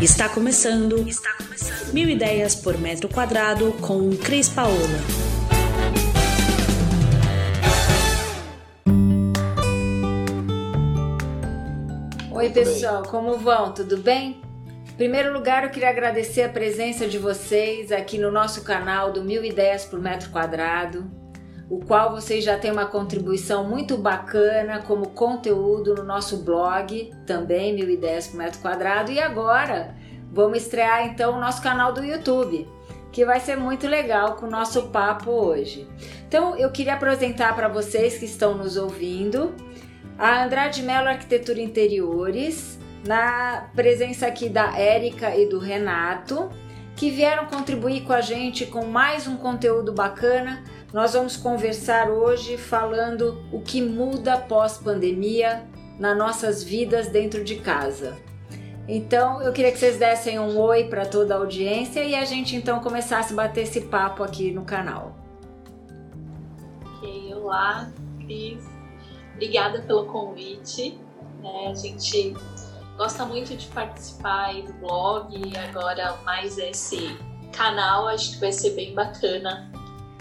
Está começando. Está começando. Mil ideias por metro quadrado com Cris Paola. Oi, pessoal, como vão? Tudo bem? Em primeiro lugar, eu queria agradecer a presença de vocês aqui no nosso canal do Mil Ideias por Metro Quadrado o qual vocês já têm uma contribuição muito bacana como conteúdo no nosso blog, também Mil Ideias por Metro Quadrado. E agora vamos estrear então o nosso canal do YouTube, que vai ser muito legal com o nosso papo hoje. Então eu queria apresentar para vocês que estão nos ouvindo a Andrade Mello Arquitetura Interiores, na presença aqui da Érica e do Renato, que vieram contribuir com a gente com mais um conteúdo bacana nós vamos conversar hoje falando o que muda pós-pandemia nas nossas vidas dentro de casa. Então, eu queria que vocês dessem um oi para toda a audiência e a gente então começasse a bater esse papo aqui no canal. Ok, olá, Cris. Obrigada pelo convite. É, a gente gosta muito de participar do blog e agora mais esse canal, acho que vai ser bem bacana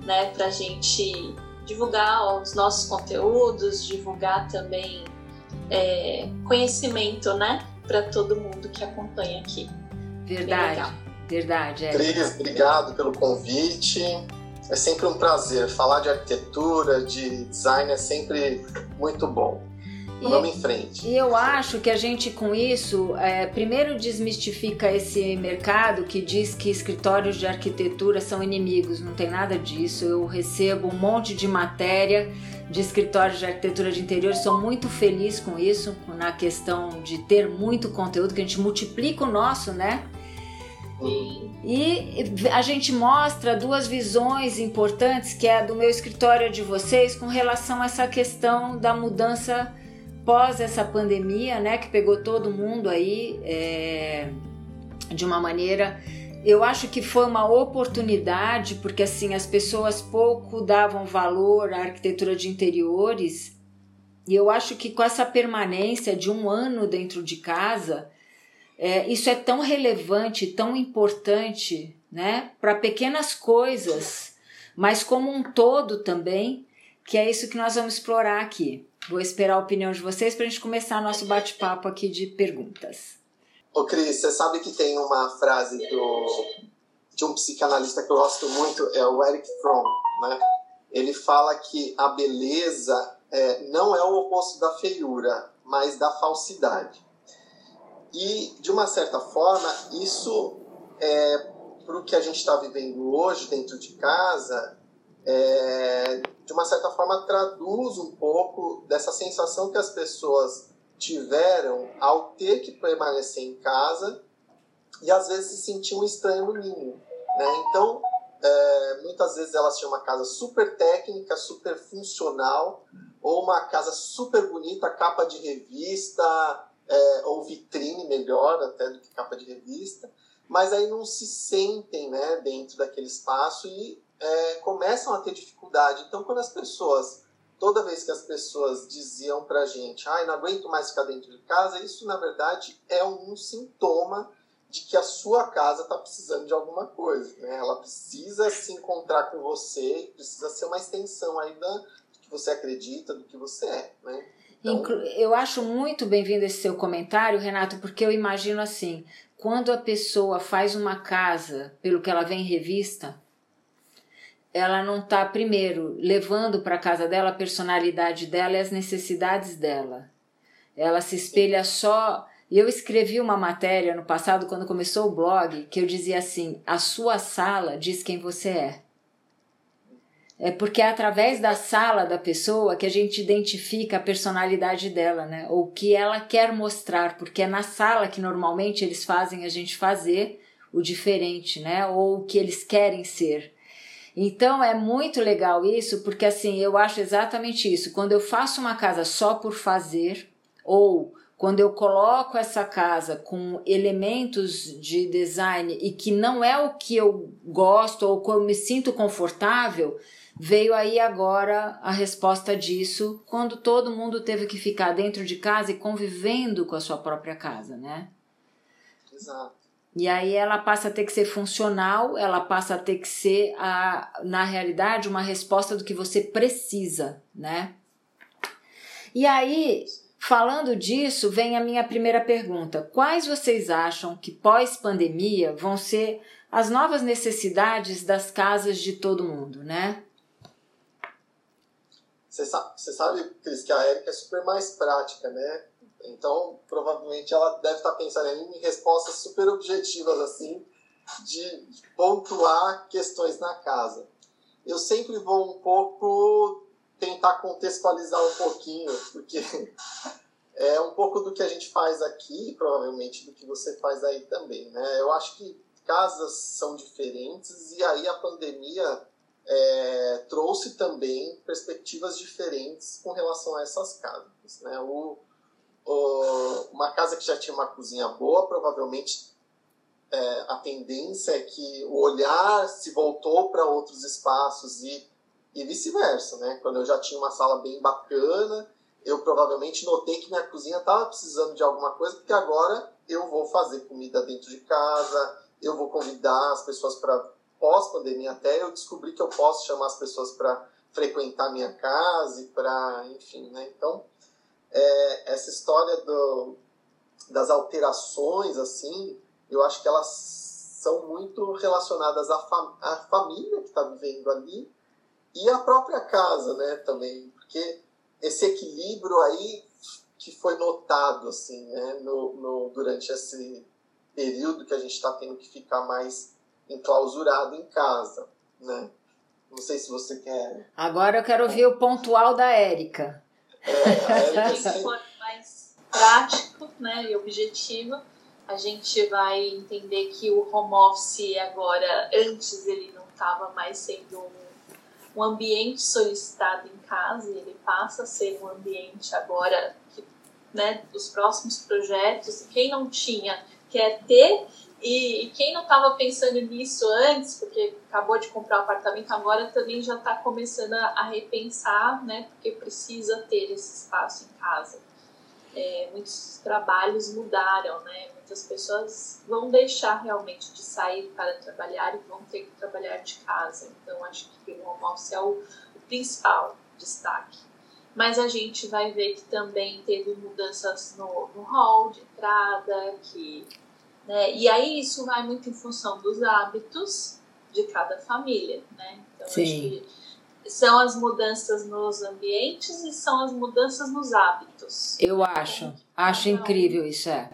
né, para a gente divulgar os nossos conteúdos, divulgar também é, conhecimento, né, para todo mundo que acompanha aqui. Verdade, verdade. É. Cris, obrigado pelo convite. É sempre um prazer. Falar de arquitetura, de design é sempre muito bom. E, Vamos em frente. E eu acho que a gente com isso, é, primeiro desmistifica esse mercado que diz que escritórios de arquitetura são inimigos. Não tem nada disso. Eu recebo um monte de matéria de escritórios de arquitetura de interior. Sou muito feliz com isso, na questão de ter muito conteúdo, que a gente multiplica o nosso, né? Sim. E a gente mostra duas visões importantes, que é a do meu escritório de vocês, com relação a essa questão da mudança pós essa pandemia, né, que pegou todo mundo aí é, de uma maneira, eu acho que foi uma oportunidade, porque assim as pessoas pouco davam valor à arquitetura de interiores, e eu acho que com essa permanência de um ano dentro de casa, é, isso é tão relevante, tão importante, né, para pequenas coisas, mas como um todo também, que é isso que nós vamos explorar aqui. Vou esperar a opinião de vocês para a gente começar nosso bate-papo aqui de perguntas. Ô Cris, você sabe que tem uma frase do, de um psicanalista que eu gosto muito, é o Eric Fromm, né? Ele fala que a beleza é, não é o oposto da feiura, mas da falsidade. E, de uma certa forma, isso, é, para o que a gente está vivendo hoje dentro de casa, é, de uma certa forma, traduz um pouco dessa sensação que as pessoas tiveram ao ter que permanecer em casa e às vezes se sentiam estranho no ninho. Né? Então, é, muitas vezes elas tinham uma casa super técnica, super funcional, ou uma casa super bonita, capa de revista, é, ou vitrine melhor até do que capa de revista, mas aí não se sentem né, dentro daquele espaço e é, começam a ter dificuldade. Então, quando as pessoas, toda vez que as pessoas diziam pra gente, ai, não aguento mais ficar dentro de casa, isso na verdade é um sintoma de que a sua casa está precisando de alguma coisa. Né? Ela precisa se encontrar com você, precisa ser uma extensão aí da, do que você acredita, do que você é. Né? Então... Eu acho muito bem-vindo esse seu comentário, Renato, porque eu imagino assim: quando a pessoa faz uma casa pelo que ela vê em revista, ela não está, primeiro, levando para casa dela a personalidade dela e as necessidades dela. Ela se espelha só. E eu escrevi uma matéria no passado, quando começou o blog, que eu dizia assim: a sua sala diz quem você é. É porque é através da sala da pessoa que a gente identifica a personalidade dela, né? Ou o que ela quer mostrar, porque é na sala que normalmente eles fazem a gente fazer o diferente, né? Ou o que eles querem ser. Então é muito legal isso, porque assim, eu acho exatamente isso. Quando eu faço uma casa só por fazer, ou quando eu coloco essa casa com elementos de design e que não é o que eu gosto ou que eu me sinto confortável, veio aí agora a resposta disso, quando todo mundo teve que ficar dentro de casa e convivendo com a sua própria casa, né? Exato. E aí ela passa a ter que ser funcional, ela passa a ter que ser, a, na realidade, uma resposta do que você precisa, né? E aí, falando disso, vem a minha primeira pergunta: quais vocês acham que pós-pandemia vão ser as novas necessidades das casas de todo mundo, né? Você sabe, Cris, que a Érica é super mais prática, né? Então, provavelmente ela deve estar pensando em respostas super objetivas, assim, de pontuar questões na casa. Eu sempre vou um pouco tentar contextualizar um pouquinho, porque é um pouco do que a gente faz aqui, provavelmente do que você faz aí também, né? Eu acho que casas são diferentes e aí a pandemia é, trouxe também perspectivas diferentes com relação a essas casas, né? O, uma casa que já tinha uma cozinha boa, provavelmente é, a tendência é que o olhar se voltou para outros espaços e, e vice-versa, né? Quando eu já tinha uma sala bem bacana, eu provavelmente notei que minha cozinha estava precisando de alguma coisa, porque agora eu vou fazer comida dentro de casa, eu vou convidar as pessoas para pós-pandemia até eu descobri que eu posso chamar as pessoas para frequentar minha casa e para, enfim, né? Então, é, essa história do, das alterações, assim, eu acho que elas são muito relacionadas à, fam à família que está vivendo ali e à própria casa, né, também, porque esse equilíbrio aí que foi notado, assim, né, no, no durante esse período que a gente está tendo que ficar mais enclausurado em casa, né? Não sei se você quer. Agora eu quero ouvir o pontual da Érica. É, for mais prático né, e objetivo, a gente vai entender que o home office agora, antes ele não estava mais sendo um, um ambiente solicitado em casa, ele passa a ser um ambiente agora que, né, dos próximos projetos, quem não tinha quer ter e, quem não estava pensando nisso antes, porque acabou de comprar o um apartamento, agora também já está começando a, a, repensar, né? Porque precisa ter esse espaço em casa. É, muitos trabalhos mudaram, né? Muitas pessoas vão deixar realmente de sair para trabalhar e vão ter que trabalhar de casa. Então, acho que o home office é o, o principal destaque. Mas a gente vai ver que também teve mudanças no, no hall de entrada, que né? E aí isso vai muito em função dos hábitos de cada família. Né? Então, Sim. acho que são as mudanças nos ambientes e são as mudanças nos hábitos. Eu acho, acho incrível isso, é.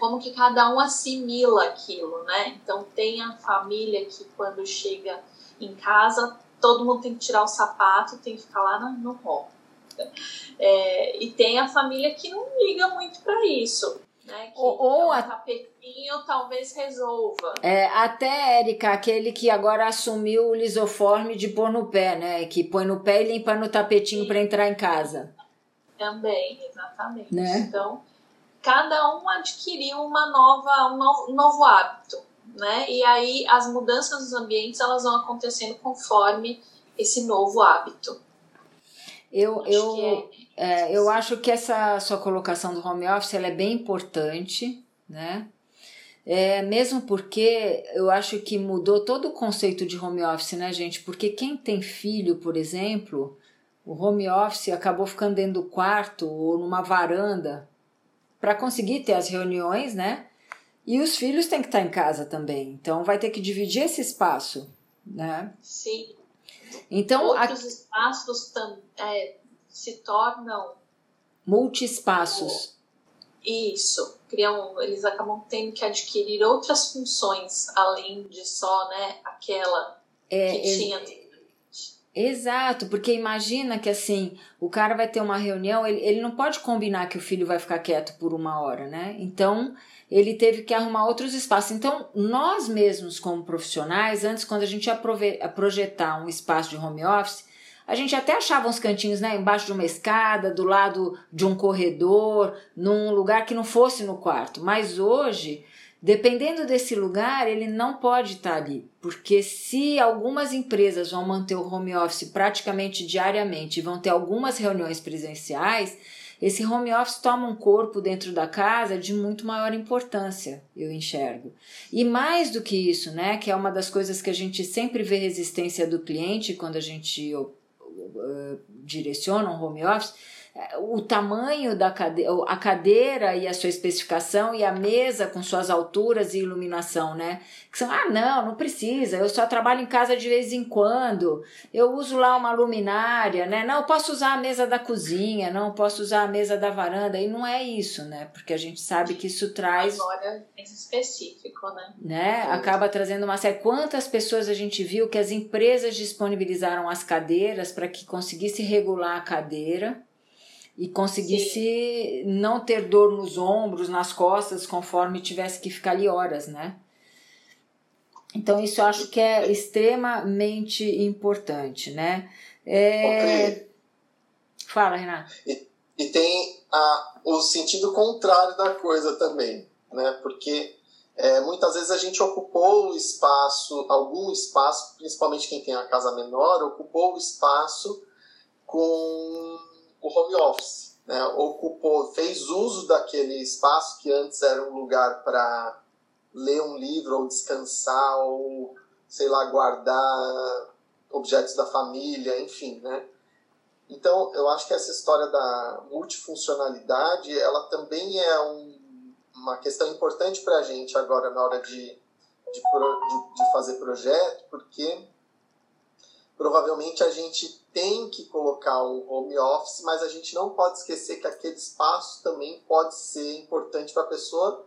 Como que cada um assimila aquilo, né? Então tem a família que quando chega em casa, todo mundo tem que tirar o sapato, tem que ficar lá no, no hall. É, e tem a família que não liga muito para isso. Né, que ou, ou um a... tapetinho talvez resolva. É, até, Érica, aquele que agora assumiu o lisoforme de pôr no pé, né? Que põe no pé e limpa no tapetinho para entrar em casa. Também, exatamente. Né? Então, cada um adquiriu uma nova, um novo, um novo hábito, né? E aí as mudanças dos ambientes elas vão acontecendo conforme esse novo hábito. Eu, eu, é, é, eu acho que essa sua colocação do home office ela é bem importante, né? É, mesmo porque eu acho que mudou todo o conceito de home office, né, gente? Porque quem tem filho, por exemplo, o home office acabou ficando dentro do quarto ou numa varanda para conseguir ter as reuniões, né? E os filhos têm que estar em casa também. Então vai ter que dividir esse espaço, né? Sim. Então, Outros a... espaços é, se tornam multiespaços. Isso, criam, eles acabam tendo que adquirir outras funções além de só, né, aquela é, que é, tinha. Exato, porque imagina que assim, o cara vai ter uma reunião, ele, ele não pode combinar que o filho vai ficar quieto por uma hora, né? Então, ele teve que arrumar outros espaços. Então, nós mesmos, como profissionais, antes, quando a gente ia projetar um espaço de home office, a gente até achava uns cantinhos, né, embaixo de uma escada, do lado de um corredor, num lugar que não fosse no quarto. Mas hoje, dependendo desse lugar, ele não pode estar ali, porque se algumas empresas vão manter o home office praticamente diariamente, vão ter algumas reuniões presenciais, esse home office toma um corpo dentro da casa de muito maior importância, eu enxergo. E mais do que isso, né, que é uma das coisas que a gente sempre vê resistência do cliente quando a gente uh, uh, direciona um home office, o tamanho da cadeira, a cadeira e a sua especificação e a mesa com suas alturas e iluminação, né? Que são, ah, não, não precisa, eu só trabalho em casa de vez em quando, eu uso lá uma luminária, né? Não, eu posso usar a mesa da cozinha, não, posso usar a mesa da varanda, e não é isso, né? Porque a gente sabe que isso traz. Agora é específico, né? né? Acaba trazendo uma série. Quantas pessoas a gente viu que as empresas disponibilizaram as cadeiras para que conseguisse regular a cadeira e conseguisse Sim. não ter dor nos ombros, nas costas, conforme tivesse que ficar ali horas, né? Então isso eu acho que é extremamente importante, né? É... Okay. Fala, Renato. E, e tem a, o sentido contrário da coisa também, né? Porque é, muitas vezes a gente ocupou o espaço, algum espaço, principalmente quem tem a casa menor, ocupou o espaço com o home office, né? ocupou, fez uso daquele espaço que antes era um lugar para ler um livro ou descansar ou sei lá guardar objetos da família, enfim, né? Então, eu acho que essa história da multifuncionalidade, ela também é um, uma questão importante para a gente agora na hora de, de, de, de fazer projeto, porque provavelmente a gente tem que colocar um home office, mas a gente não pode esquecer que aquele espaço também pode ser importante para a pessoa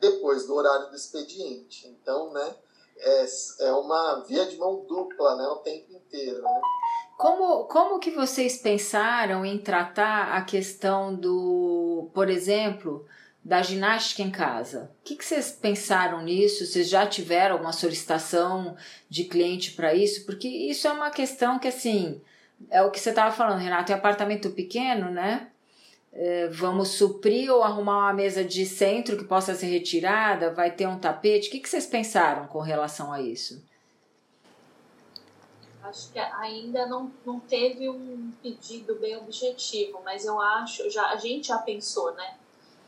depois do horário do expediente. Então, né, é, é uma via de mão dupla, né, o tempo inteiro, né? Como, como que vocês pensaram em tratar a questão do, por exemplo, da ginástica em casa. O que, que vocês pensaram nisso? Vocês já tiveram alguma solicitação de cliente para isso? Porque isso é uma questão que, assim, é o que você estava falando, Renato, é apartamento pequeno, né? É, vamos suprir ou arrumar uma mesa de centro que possa ser retirada? Vai ter um tapete? O que, que vocês pensaram com relação a isso? Acho que ainda não, não teve um pedido bem objetivo, mas eu acho, já, a gente já pensou, né?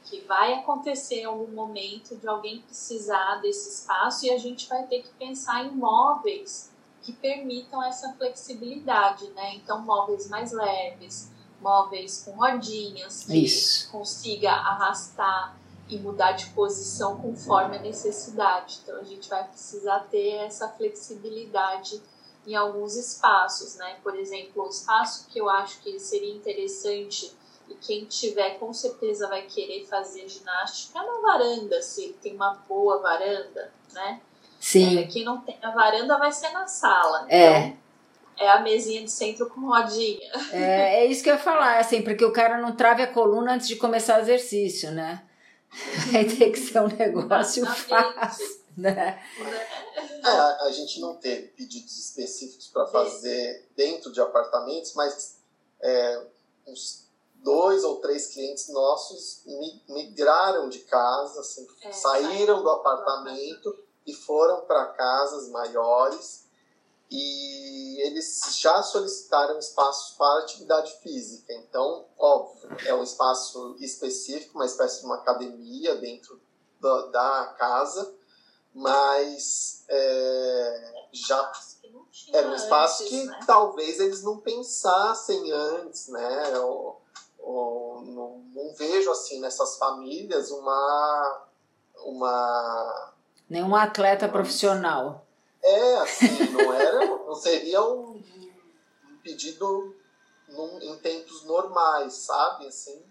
Que vai acontecer em algum momento de alguém precisar desse espaço e a gente vai ter que pensar em móveis que permitam essa flexibilidade, né? Então, móveis mais leves, móveis com rodinhas, que Isso. consiga arrastar e mudar de posição conforme a necessidade. Então, a gente vai precisar ter essa flexibilidade em alguns espaços, né? Por exemplo, o espaço que eu acho que seria interessante e quem tiver com certeza vai querer fazer ginástica na varanda, se ele tem uma boa varanda, né? Sim. É, quem não tem a varanda vai ser na sala. É. Então, é a mesinha de centro com rodinha. É, é isso que eu ia falar, assim, porque o cara não trave a coluna antes de começar o exercício, né? Vai ter que ser um negócio fácil, né? É, a, a gente não teve pedidos específicos para fazer dentro de apartamentos, mas é, uns dois ou três clientes nossos migraram de casa, assim, é, saíram do apartamento e foram para casas maiores e eles já solicitaram espaços para atividade física. Então, óbvio, é um espaço específico, uma espécie de uma academia dentro da, da casa, mas é, já era um espaço que né? talvez eles não pensassem antes, né? Ou, não, não, vejo assim nessas famílias uma uma nenhum atleta uma, profissional. É assim não era não seria um, um pedido num, em tempos normais sabe assim?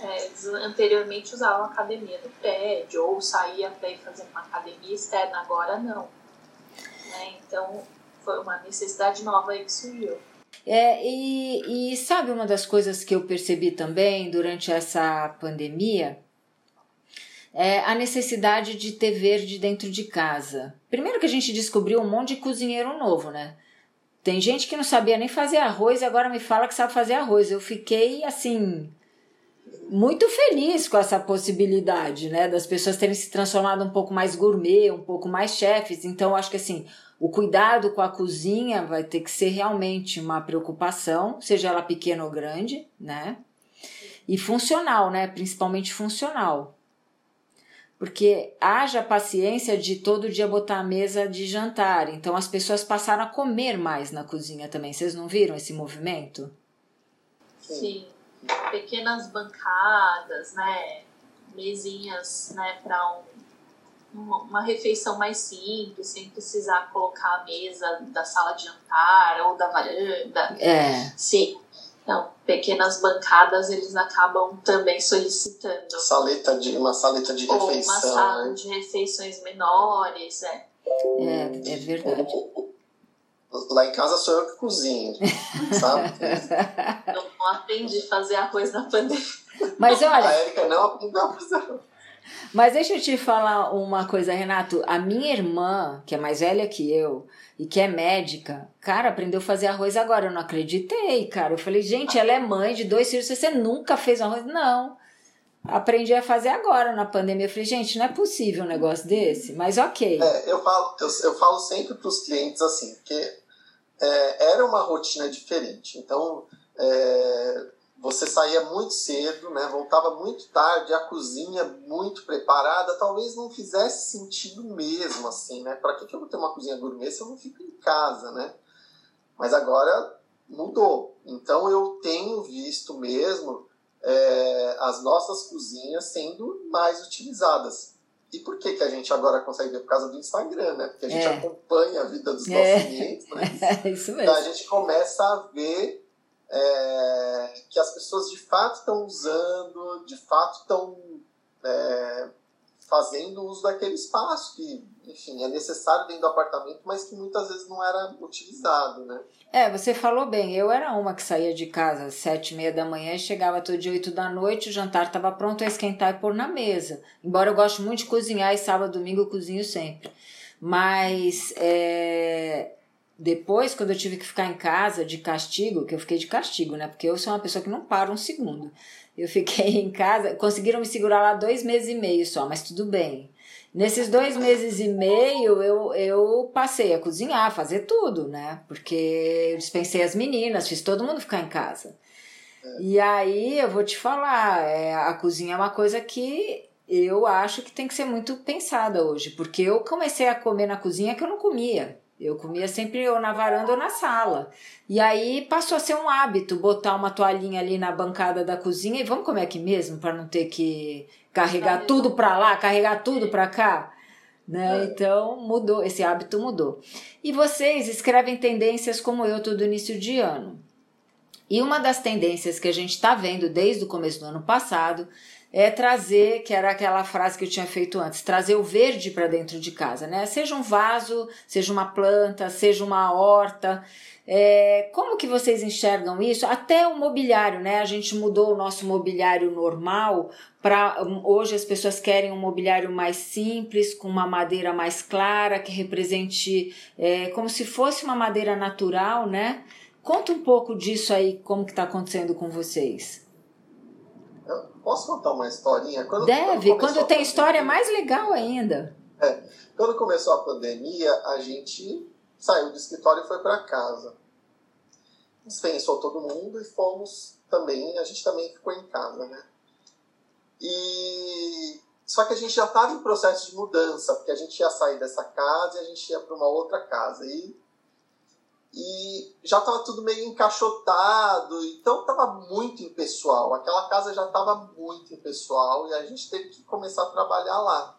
É, eles anteriormente usavam academia do prédio ou saía para ir fazer uma academia externa agora não né? então foi uma necessidade nova aí que surgiu é, e, e sabe uma das coisas que eu percebi também durante essa pandemia? É a necessidade de ter verde dentro de casa. Primeiro que a gente descobriu um monte de cozinheiro novo, né? Tem gente que não sabia nem fazer arroz e agora me fala que sabe fazer arroz. Eu fiquei assim muito feliz com essa possibilidade, né, das pessoas terem se transformado um pouco mais gourmet, um pouco mais chefes. Então, acho que assim, o cuidado com a cozinha vai ter que ser realmente uma preocupação, seja ela pequena ou grande, né? E funcional, né? Principalmente funcional. Porque haja paciência de todo dia botar a mesa de jantar. Então as pessoas passaram a comer mais na cozinha também. Vocês não viram esse movimento? Sim. Pequenas bancadas, né? Mesinhas, né, para um uma refeição mais simples, sem precisar colocar a mesa da sala de jantar ou da varanda. É. Sim. Então, pequenas bancadas eles acabam também solicitando. Saleta de, uma saleta de refeição. Ou uma sala né? de refeições menores, é. É, é verdade. Lá em casa sou eu que cozinho, sabe? Eu não aprendi a fazer arroz na pandemia. Mas olha. A Erika não aprendeu a fazer arroz. Mas deixa eu te falar uma coisa, Renato. A minha irmã, que é mais velha que eu e que é médica, cara, aprendeu a fazer arroz agora. Eu não acreditei, cara. Eu falei, gente, ela é mãe de dois filhos, você nunca fez arroz? Não. Aprendi a fazer agora na pandemia. Eu falei, gente, não é possível um negócio desse, mas ok. É, eu, falo, eu, eu falo sempre para os clientes assim, que é, era uma rotina diferente. Então, é, você saía muito cedo, né? voltava muito tarde, a cozinha muito preparada, talvez não fizesse sentido mesmo, assim, né? Para que, que eu vou ter uma cozinha gourmet se eu não fico em casa, né? Mas agora mudou. Então eu tenho visto mesmo é, as nossas cozinhas sendo mais utilizadas. E por que, que a gente agora consegue ver? Por causa do Instagram, né? Porque a gente é. acompanha a vida dos nossos é. clientes, né? É isso mesmo. Então a gente começa a ver é, que as pessoas de fato estão usando, de fato estão é, fazendo uso daquele espaço que, enfim, é necessário dentro do apartamento, mas que muitas vezes não era utilizado, né? É, você falou bem. Eu era uma que saía de casa às sete e meia da manhã e chegava todo dia oito da noite, o jantar estava pronto a esquentar e pôr na mesa. Embora eu goste muito de cozinhar e sábado, domingo eu cozinho sempre. Mas é, depois, quando eu tive que ficar em casa de castigo, que eu fiquei de castigo, né? Porque eu sou uma pessoa que não para um segundo. Eu fiquei em casa, conseguiram me segurar lá dois meses e meio só, mas tudo bem. Nesses dois meses e meio, eu, eu passei a cozinhar, fazer tudo, né? Porque eu dispensei as meninas, fiz todo mundo ficar em casa. É. E aí, eu vou te falar, é, a cozinha é uma coisa que eu acho que tem que ser muito pensada hoje. Porque eu comecei a comer na cozinha que eu não comia. Eu comia sempre ou na varanda ou na sala. E aí passou a ser um hábito botar uma toalhinha ali na bancada da cozinha e vamos comer aqui mesmo para não ter que carregar tudo para lá, carregar tudo para cá. Né? É. Então mudou, esse hábito mudou. E vocês escrevem tendências como eu todo início de ano. E uma das tendências que a gente está vendo desde o começo do ano passado é trazer, que era aquela frase que eu tinha feito antes, trazer o verde para dentro de casa, né? Seja um vaso, seja uma planta, seja uma horta. É, como que vocês enxergam isso? Até o mobiliário, né? A gente mudou o nosso mobiliário normal para hoje as pessoas querem um mobiliário mais simples, com uma madeira mais clara, que represente é, como se fosse uma madeira natural, né? Conta um pouco disso aí, como que está acontecendo com vocês. Posso contar uma historinha? Quando, Deve, quando, quando tem história é mais legal ainda. É, quando começou a pandemia, a gente saiu do escritório e foi para casa. Dispensou todo mundo e fomos também, a gente também ficou em casa, né? E só que a gente já estava em processo de mudança, porque a gente ia sair dessa casa e a gente ia para uma outra casa. E e já estava tudo meio encaixotado, então estava muito impessoal. Aquela casa já estava muito impessoal e a gente teve que começar a trabalhar lá.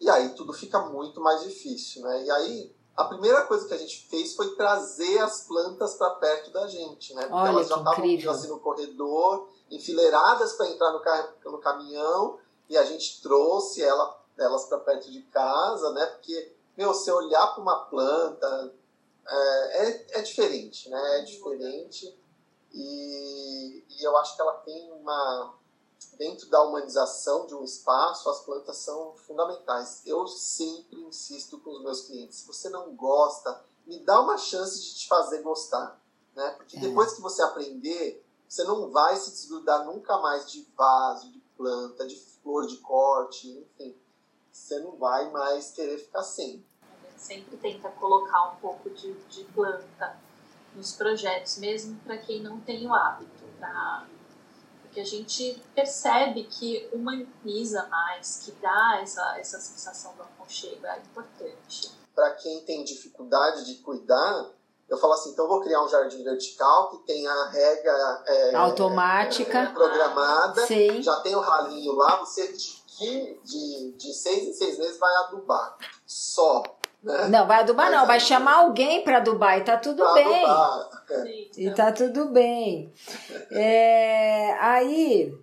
E aí tudo fica muito mais difícil, né? E aí a primeira coisa que a gente fez foi trazer as plantas para perto da gente, né? Porque Olha, elas já estavam assim no corredor, enfileiradas para entrar no, no caminhão, e a gente trouxe ela, elas para perto de casa, né? Porque, meu, você olhar para uma planta, é, é, é, diferente, né? É diferente e, e eu acho que ela tem uma dentro da humanização de um espaço, as plantas são fundamentais. Eu sempre insisto com os meus clientes: se você não gosta, me dá uma chance de te fazer gostar, né? Porque é. depois que você aprender, você não vai se desgrudar nunca mais de vaso, de planta, de flor de corte, enfim. Você não vai mais querer ficar sem sempre tenta colocar um pouco de, de planta nos projetos, mesmo para quem não tem o hábito. Pra... que a gente percebe que humaniza mais, que dá essa, essa sensação do aconchego, é importante. Para quem tem dificuldade de cuidar, eu falo assim, então eu vou criar um jardim vertical que tem a rega é, automática é, programada, Sim. já tem o ralinho lá, você de, de, de seis em seis meses vai adubar. Só. Né? Não, vai adubar Mas não, vai chamar alguém para adubar e tá tudo bem. Adubar. É. E tá tudo bem. É, aí,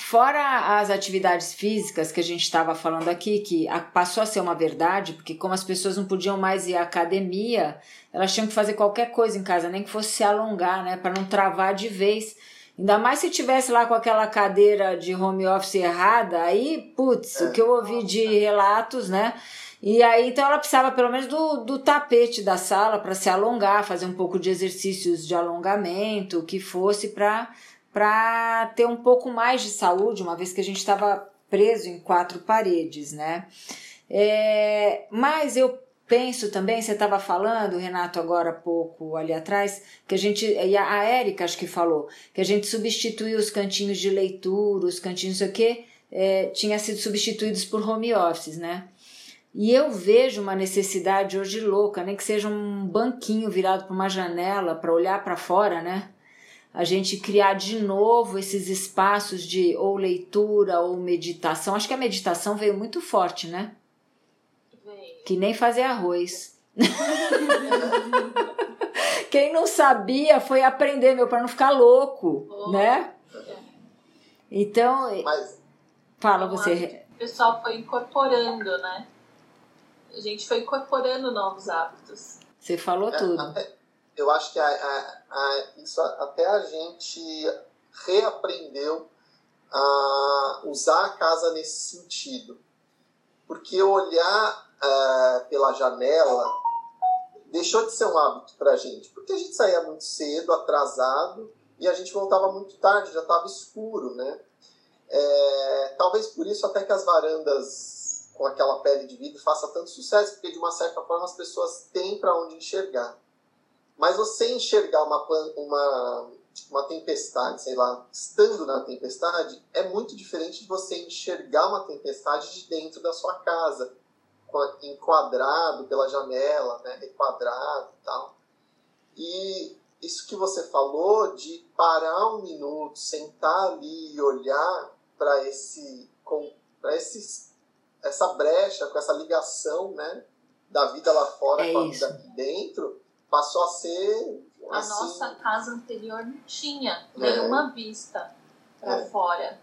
fora as atividades físicas que a gente estava falando aqui, que passou a ser uma verdade, porque como as pessoas não podiam mais ir à academia, elas tinham que fazer qualquer coisa em casa, nem que fosse se alongar, né, para não travar de vez. Ainda mais se tivesse lá com aquela cadeira de home office errada, aí, putz, o que eu ouvi de relatos, né? E aí, então ela precisava pelo menos do, do tapete da sala para se alongar, fazer um pouco de exercícios de alongamento, que fosse para ter um pouco mais de saúde, uma vez que a gente estava preso em quatro paredes, né? É, mas eu penso também, você estava falando, Renato, agora há pouco ali atrás, que a gente, e a Érica acho que falou, que a gente substituiu os cantinhos de leitura, os cantinhos, não sei o quê, é, tinha sido substituídos por home offices, né? E eu vejo uma necessidade hoje louca, nem que seja um banquinho virado para uma janela para olhar para fora, né? A gente criar de novo esses espaços de ou leitura ou meditação. Acho que a meditação veio muito forte, né? Veio. Que nem fazer arroz. Quem não sabia foi aprender, meu, para não ficar louco, oh, né? É. Então, Mas, fala você. O pessoal foi incorporando, né? A gente foi incorporando novos hábitos. Você falou é, tudo. Até, eu acho que a, a, a, isso até a gente reaprendeu a usar a casa nesse sentido. Porque olhar uh, pela janela deixou de ser um hábito para a gente. Porque a gente saía muito cedo, atrasado, e a gente voltava muito tarde, já estava escuro, né? É, talvez por isso até que as varandas com aquela pele de vidro faça tanto sucesso, porque de uma certa forma as pessoas têm para onde enxergar. Mas você enxergar uma, uma, uma tempestade, sei lá, estando na tempestade, é muito diferente de você enxergar uma tempestade de dentro da sua casa, enquadrado pela janela, né, requadrado e tal. E isso que você falou de parar um minuto, sentar ali e olhar para esse, para esse, essa brecha, com essa ligação, né, da vida lá fora é com a isso. vida aqui dentro, passou a ser a assim, nossa casa anterior não tinha É. nenhuma vista para É. fora.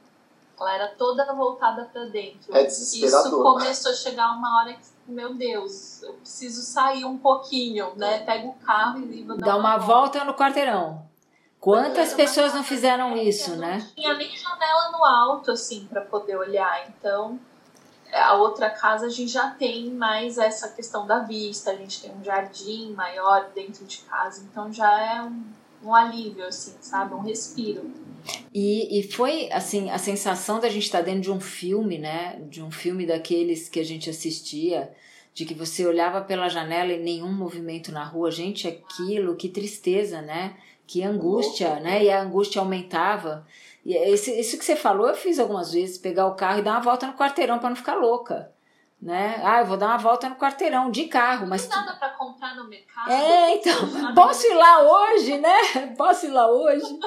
Ela era toda voltada para dentro. É desesperador. Isso começou a chegar uma hora que, meu Deus, eu preciso sair um pouquinho, né? Pega o carro e vou dar Dá uma volta no quarteirão. Quantas É, pessoas uma não fizeram isso, não né? tinha nem janela no alto, assim, para poder olhar. Então, a outra casa a gente já tem mais essa questão da vista, a gente tem um jardim maior dentro de casa, então já é um, um alívio, assim, sabe? Um respiro. E, e foi assim a sensação da gente estar dentro de um filme, né? De um filme daqueles que a gente assistia, de que você olhava pela janela e nenhum movimento na rua. Gente, aquilo, que tristeza, né? Que angústia, né? E a angústia aumentava. E esse, isso que você falou, eu fiz algumas vezes, pegar o carro e dar uma volta no quarteirão para não ficar louca. Né? Ah, eu vou dar uma volta no quarteirão de carro, mas Não nada para comprar no mercado. é, então, posso ir lá hoje, né? Posso ir lá hoje?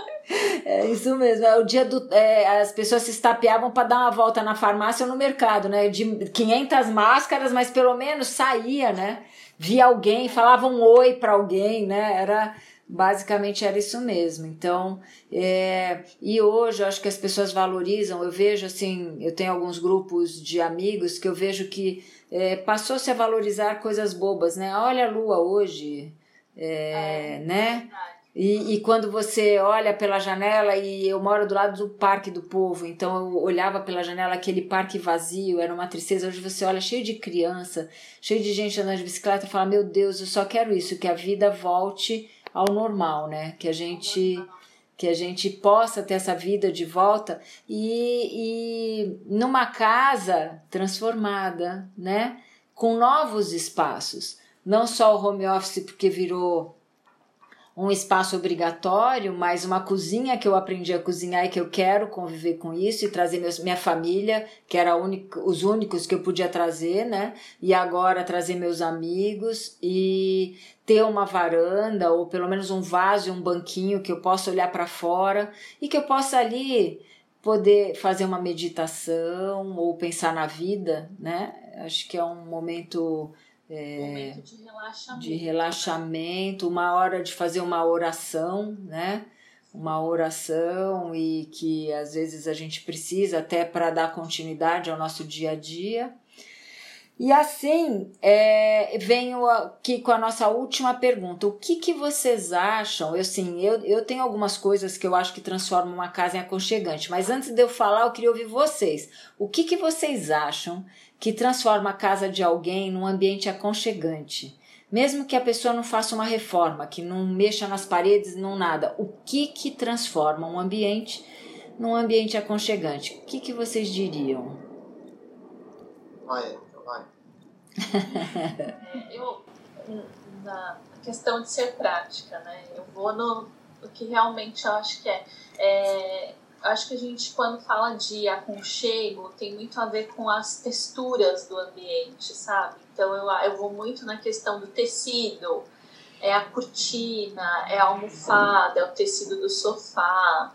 É isso mesmo. É o dia do. é, as pessoas se estapeavam para dar uma volta na farmácia ou no mercado, né? De 500 máscaras, mas pelo menos saía, né? Via alguém, falava um oi para alguém, né? Era. Basicamente era isso mesmo. Então, é, e hoje eu acho que as pessoas valorizam. Eu vejo assim, eu tenho alguns grupos de amigos que eu vejo que é, passou-se a valorizar coisas bobas, né? Olha a lua hoje, é, né? Verdade. E, e quando você olha pela janela, e eu moro do lado do Parque do Povo, então eu olhava pela janela aquele parque vazio, era uma tristeza. Hoje você olha cheio de criança, cheio de gente andando de bicicleta e fala: Meu Deus, eu só quero isso, que a vida volte ao normal, né? Que a gente que a gente possa ter essa vida de volta e, e numa casa transformada, né? Com novos espaços, não só o home office porque virou um espaço obrigatório, mas uma cozinha que eu aprendi a cozinhar e que eu quero conviver com isso e trazer meus, minha família, que era os únicos que eu podia trazer, né? E agora trazer meus amigos e ter uma varanda ou pelo menos um vaso, um banquinho que eu possa olhar para fora e que eu possa ali poder fazer uma meditação ou pensar na vida, né? Acho que é um momento é, de relaxamento. De relaxamento, uma hora de fazer uma oração, né? Uma oração e que às vezes a gente precisa até para dar continuidade ao nosso dia a dia. E assim, é, venho aqui com a nossa última pergunta. O que, que vocês acham? Eu, assim, eu, eu tenho algumas coisas que eu acho que transformam uma casa em aconchegante, mas antes de eu falar, eu queria ouvir vocês. O que, que vocês acham que transforma a casa de alguém num ambiente aconchegante? Mesmo que a pessoa não faça uma reforma, que não mexa nas paredes, não nada. O que, que transforma um ambiente num ambiente aconchegante? O que, que vocês diriam? Olha é, eu, na questão de ser prática, né? Eu vou no, no que realmente eu acho que é. é acho que a gente, quando fala de aconchego, tem muito a ver com as texturas do ambiente, sabe? Então eu, eu vou muito na questão do tecido, é a cortina, é a almofada, é o tecido do sofá,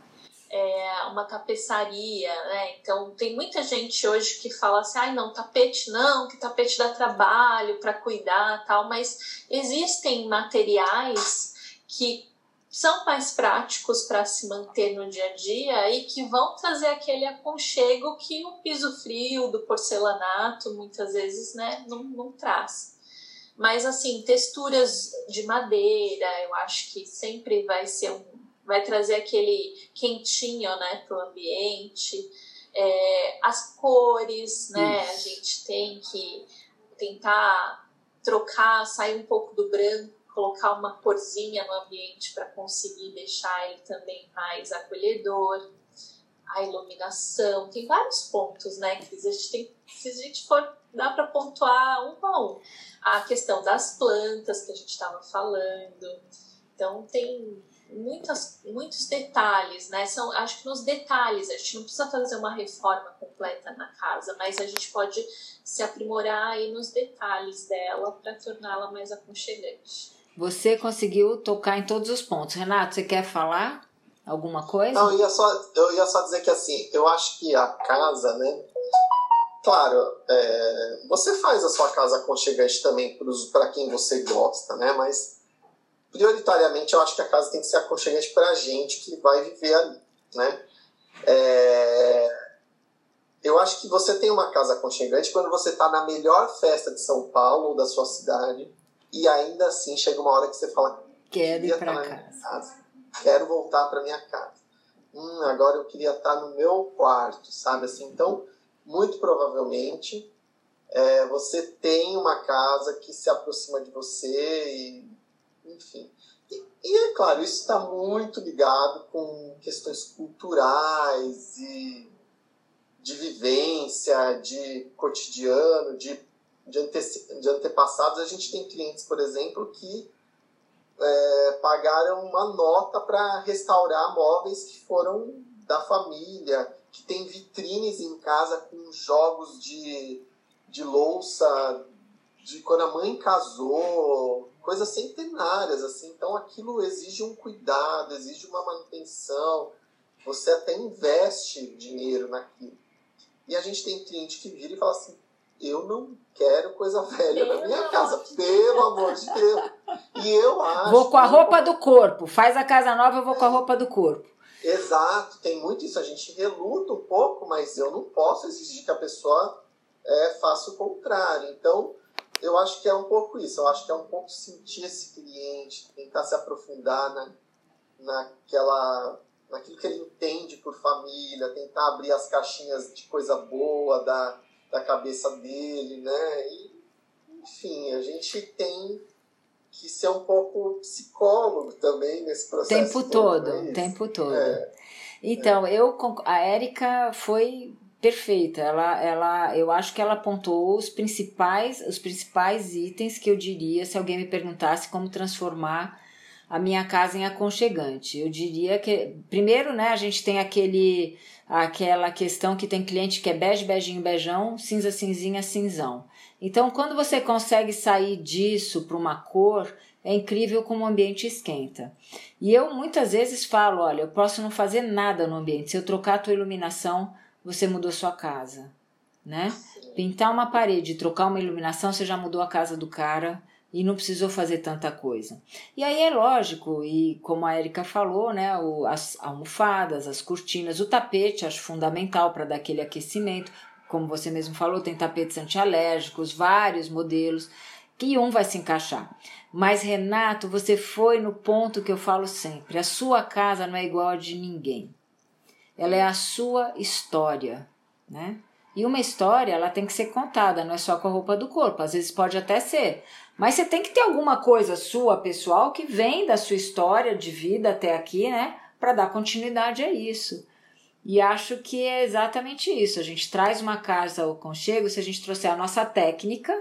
é, uma tapeçaria, né? Então tem muita gente hoje que fala assim, ai não, tapete não, que tapete dá trabalho para cuidar tal, mas existem materiais que são mais práticos para se manter no dia a dia e que vão trazer aquele aconchego que o piso frio do porcelanato muitas vezes né, não, não traz. Mas assim, texturas de madeira, eu acho que sempre vai ser um vai trazer aquele quentinho né, para o ambiente. É, as cores, né? Isso. A gente tem que tentar trocar, sair um pouco do branco, colocar uma corzinha no ambiente para conseguir deixar ele também mais acolhedor. A iluminação, tem vários pontos, né? Que a gente tem, se a gente for, dá para pontuar um a um. A questão das plantas que a gente estava falando. Então, tem muitas, muitos detalhes, né? São, acho que nos detalhes, a gente não precisa fazer uma reforma completa na casa, mas a gente pode se aprimorar aí nos detalhes dela para torná-la mais aconchegante. Você conseguiu tocar em todos os pontos. Renato, você quer falar alguma coisa? Não, eu ia só, eu ia só dizer que assim, eu acho que a casa, né? Claro, é, você faz a sua casa aconchegante também para quem você gosta, né? Mas prioritariamente eu acho que a casa tem que ser aconchegante para a gente que vai viver ali, né? É... Eu acho que você tem uma casa aconchegante quando você está na melhor festa de São Paulo ou da sua cidade e ainda assim chega uma hora que você fala quero ir para casa. casa. quero voltar para minha casa. Hum, agora eu queria estar no meu quarto, sabe assim? Então, muito provavelmente é, você tem uma casa que se aproxima de você e enfim. E, e é claro, isso está muito ligado com questões culturais e de vivência, de cotidiano, de, de, ante, de antepassados. A gente tem clientes, por exemplo, que é, pagaram uma nota para restaurar móveis que foram da família, que tem vitrines em casa com jogos de, de louça de quando a mãe casou, coisas centenárias, assim. Então aquilo exige um cuidado, exige uma manutenção. Você até investe dinheiro naquilo. E a gente tem cliente que vira e fala assim: eu não quero coisa velha na minha casa, pelo amor de Deus. E eu acho. Vou com a roupa do corpo. Faz a casa nova, eu vou com a roupa do corpo. Exato, tem muito isso. A gente reluta um pouco, mas eu não posso exigir que a pessoa é, faça o contrário. Então, eu acho que é um pouco isso. Eu acho que é um pouco sentir esse cliente, tentar se aprofundar na, naquela, naquilo que ele entende por família, tentar abrir as caixinhas de coisa boa da, da cabeça dele, né? E, enfim, a gente tem que ser um pouco psicólogo também nesse processo. Tempo todo, o é tempo todo. É, então, é. eu a Érica foi perfeita. Ela, ela, eu acho que ela apontou os principais, os principais itens que eu diria se alguém me perguntasse como transformar a minha casa em aconchegante. Eu diria que primeiro, né, a gente tem aquele aquela questão que tem cliente que é bege, beijinho, beijão, cinza, cinzinha, cinzão. Então, quando você consegue sair disso para uma cor, é incrível como o ambiente esquenta. E eu muitas vezes falo, olha, eu posso não fazer nada no ambiente. Se eu trocar a tua iluminação, você mudou sua casa, né? Pintar uma parede, trocar uma iluminação, você já mudou a casa do cara e não precisou fazer tanta coisa. E aí é lógico, e como a Erika falou, né, o, as almofadas, as cortinas, o tapete, acho fundamental para dar aquele aquecimento. Como você mesmo falou, tem tapetes antialérgicos, vários modelos, que um vai se encaixar. Mas Renato, você foi no ponto que eu falo sempre: a sua casa não é igual a de ninguém. Ela é a sua história, né? E uma história, ela tem que ser contada, não é só com a roupa do corpo. Às vezes pode até ser, mas você tem que ter alguma coisa sua, pessoal, que vem da sua história de vida até aqui, né? Para dar continuidade a isso. E acho que é exatamente isso. A gente traz uma casa ao conchego se a gente trouxer a nossa técnica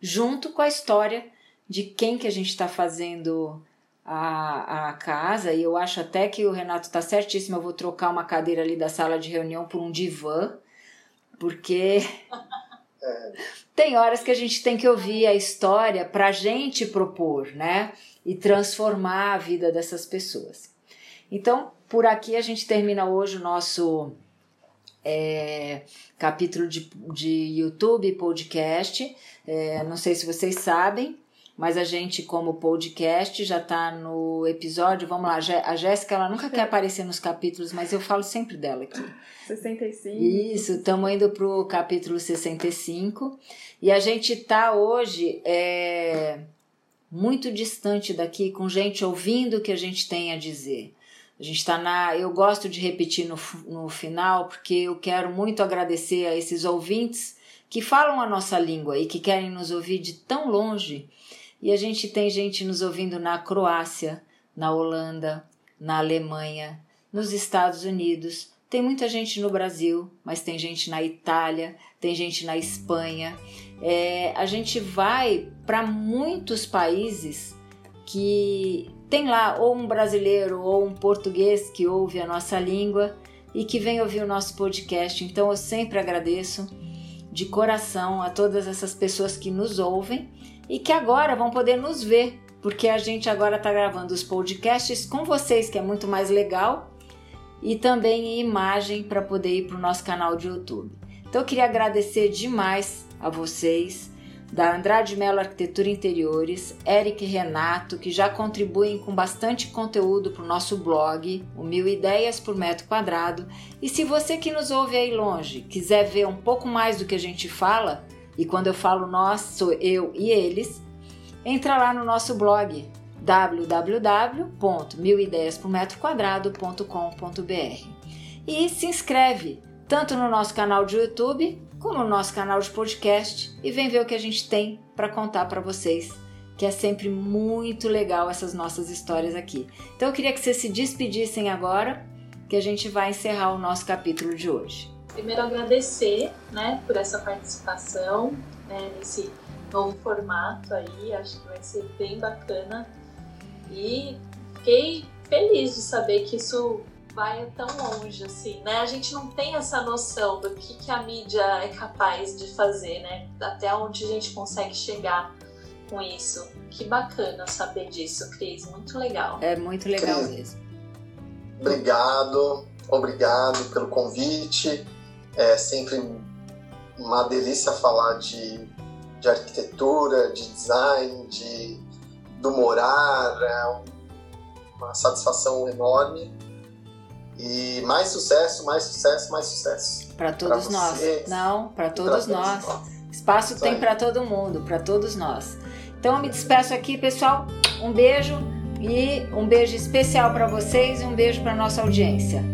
junto com a história de quem que a gente está fazendo a, a casa. E eu acho até que o Renato está certíssimo. Eu vou trocar uma cadeira ali da sala de reunião por um divã, porque tem horas que a gente tem que ouvir a história para a gente propor, né? E transformar a vida dessas pessoas. Então, por aqui a gente termina hoje o nosso é, capítulo de, de YouTube, podcast. É, não sei se vocês sabem, mas a gente, como podcast, já está no episódio. Vamos lá, a Jéssica, ela nunca quer aparecer nos capítulos, mas eu falo sempre dela aqui. 65. Isso, estamos indo para o capítulo 65. E a gente está hoje é, muito distante daqui, com gente ouvindo o que a gente tem a dizer. A gente está na. Eu gosto de repetir no, no final, porque eu quero muito agradecer a esses ouvintes que falam a nossa língua e que querem nos ouvir de tão longe e a gente tem gente nos ouvindo na Croácia, na Holanda, na Alemanha, nos Estados Unidos. Tem muita gente no Brasil, mas tem gente na Itália, tem gente na Espanha. É, a gente vai para muitos países que tem lá ou um brasileiro ou um português que ouve a nossa língua e que vem ouvir o nosso podcast. Então eu sempre agradeço de coração a todas essas pessoas que nos ouvem e que agora vão poder nos ver, porque a gente agora está gravando os podcasts com vocês, que é muito mais legal, e também em imagem para poder ir para o nosso canal de YouTube. Então eu queria agradecer demais a vocês da Andrade Mello Arquitetura Interiores, Eric e Renato, que já contribuem com bastante conteúdo para o nosso blog, o Mil Ideias por Metro Quadrado. E se você que nos ouve aí longe quiser ver um pouco mais do que a gente fala, e quando eu falo nós, sou eu e eles. Entra lá no nosso blog www.milideiaspormetroquadrado.com.br e se inscreve tanto no nosso canal de YouTube como no nosso canal de podcast e vem ver o que a gente tem para contar para vocês, que é sempre muito legal essas nossas histórias aqui. Então eu queria que vocês se despedissem agora, que a gente vai encerrar o nosso capítulo de hoje primeiro agradecer, né, por essa participação né, nesse novo formato aí, acho que vai ser bem bacana e fiquei feliz de saber que isso vai tão longe assim, né? A gente não tem essa noção do que, que a mídia é capaz de fazer, né? Até onde a gente consegue chegar com isso. Que bacana saber disso, Cris. Muito legal. É muito legal Cris, mesmo. Obrigado, obrigado pelo convite. É sempre uma delícia falar de, de arquitetura, de design, de, do morar, é uma satisfação enorme. E mais sucesso, mais sucesso, mais sucesso. Para todos pra nós. Não, para todos, nós. nós. Espaço Isso tem para todo mundo, para todos nós. Então eu me despeço aqui, pessoal. Um beijo e um beijo especial para vocês e um beijo para nossa audiência.